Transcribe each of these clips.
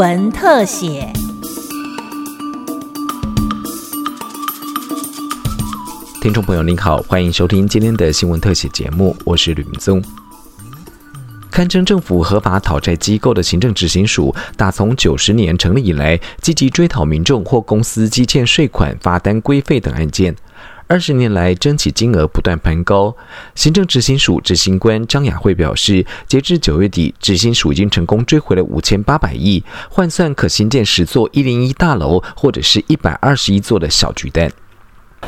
文特写。听众朋友您好，欢迎收听今天的新闻特写节目，我是吕明宗。堪称政府合法讨债机构的行政执行署，打从九十年成立以来，积极追讨民众或公司积欠税款、罚单、规费等案件。二十年来，争取金额不断攀高。行政执行署执行官张雅慧表示，截至九月底，执行署已经成功追回了五千八百亿，换算可新建十座一零一大楼或者是一百二十一座的小巨蛋。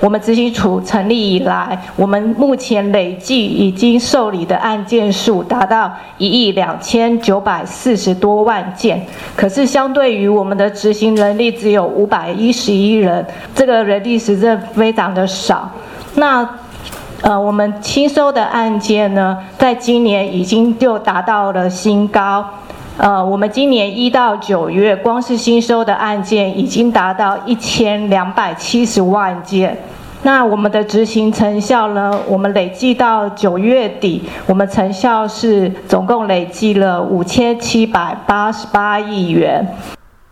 我们执行处成立以来，我们目前累计已经受理的案件数达到一亿两千九百四十多万件。可是相对于我们的执行人力只有五百一十一人，这个人力实在非常的少。那呃，我们新收的案件呢，在今年已经就达到了新高。呃，我们今年一到九月，光是新收的案件已经达到一千两百七十万件。那我们的执行成效呢？我们累计到九月底，我们成效是总共累计了五千七百八十八亿元。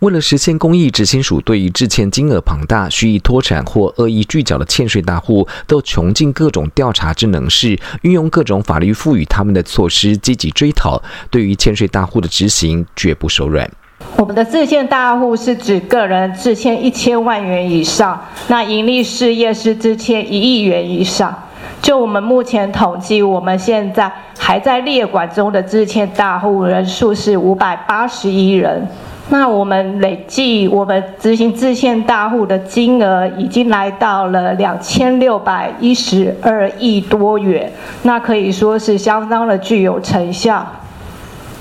为了实现公益，执行署对于致欠金额庞大、蓄意脱产或恶意拒缴的欠税大户，都穷尽各种调查之能事，运用各种法律赋予他们的措施，积极追讨。对于欠税大户的执行，绝不手软。我们的致欠大户是指个人致欠一千万元以上，那盈利事业是致欠一亿元以上。就我们目前统计，我们现在还在列管中的致欠大户人数是五百八十一人。那我们累计我们执行自欠大户的金额已经来到了两千六百一十二亿多元，那可以说是相当的具有成效。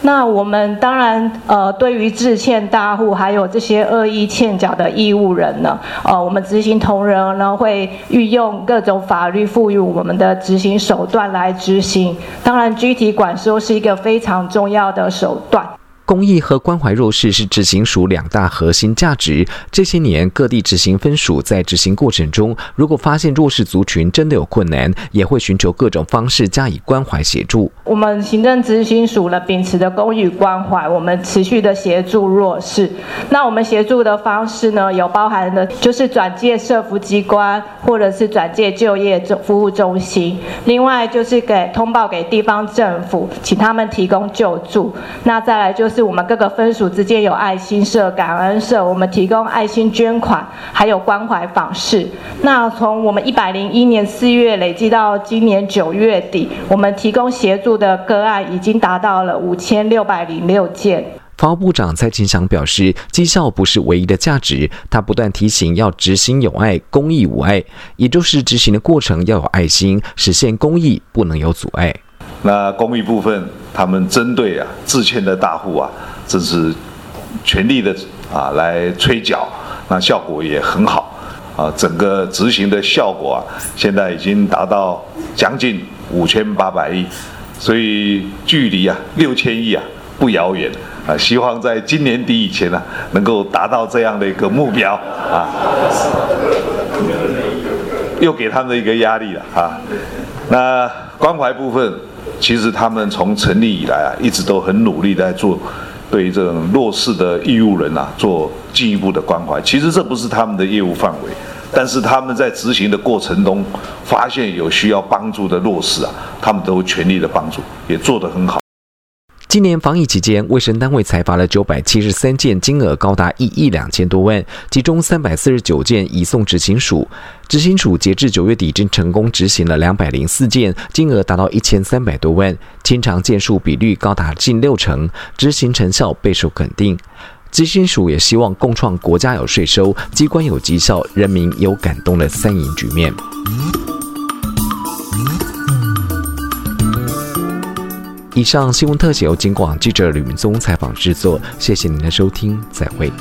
那我们当然呃，对于自欠大户还有这些恶意欠缴的义务人呢，呃，我们执行同仁呢会运用各种法律赋予我们的执行手段来执行。当然，具体管收是一个非常重要的手段。公益和关怀弱势是执行署两大核心价值。这些年，各地执行分署在执行过程中，如果发现弱势族群真的有困难，也会寻求各种方式加以关怀协助。我们行政执行署呢，秉持的公益关怀，我们持续的协助弱势。那我们协助的方式呢，有包含的就是转介社福机关，或者是转介就业服务中心。另外就是给通报给地方政府，请他们提供救助。那再来就是。我们各个分署之间有爱心社、感恩社，我们提供爱心捐款，还有关怀访视。那从我们一百零一年四月累计到今年九月底，我们提供协助的个案已经达到了五千六百零六件。法务部长蔡清祥表示，绩效不是唯一的价值，他不断提醒要执行有爱、公益无爱，也就是执行的过程要有爱心，实现公益不能有阻碍。那公益部分，他们针对啊自欠的大户啊，这是全力的啊来催缴，那效果也很好。啊，整个执行的效果啊，现在已经达到将近五千八百亿，所以距离啊六千亿啊不遥远。啊，希望在今年底以前呢，能够达到这样的一个目标啊，又给他们一个压力了啊，那关怀部分。其实他们从成立以来啊，一直都很努力在做对这种弱势的义务人啊做进一步的关怀。其实这不是他们的业务范围，但是他们在执行的过程中，发现有需要帮助的弱势啊，他们都全力的帮助，也做得很好。今年防疫期间，卫生单位裁罚了九百七十三件，金额高达一亿两千多万，其中三百四十九件移送执行署。执行署截至九月底，已经成功执行了两百零四件，金额达到一千三百多万，清偿件数比率高达近六成，执行成效备受肯定。执行署也希望共创国家有税收、机关有绩效、人民有感动的三赢局面。以上新闻特写由金广记者吕明宗采访制作，谢谢您的收听，再会。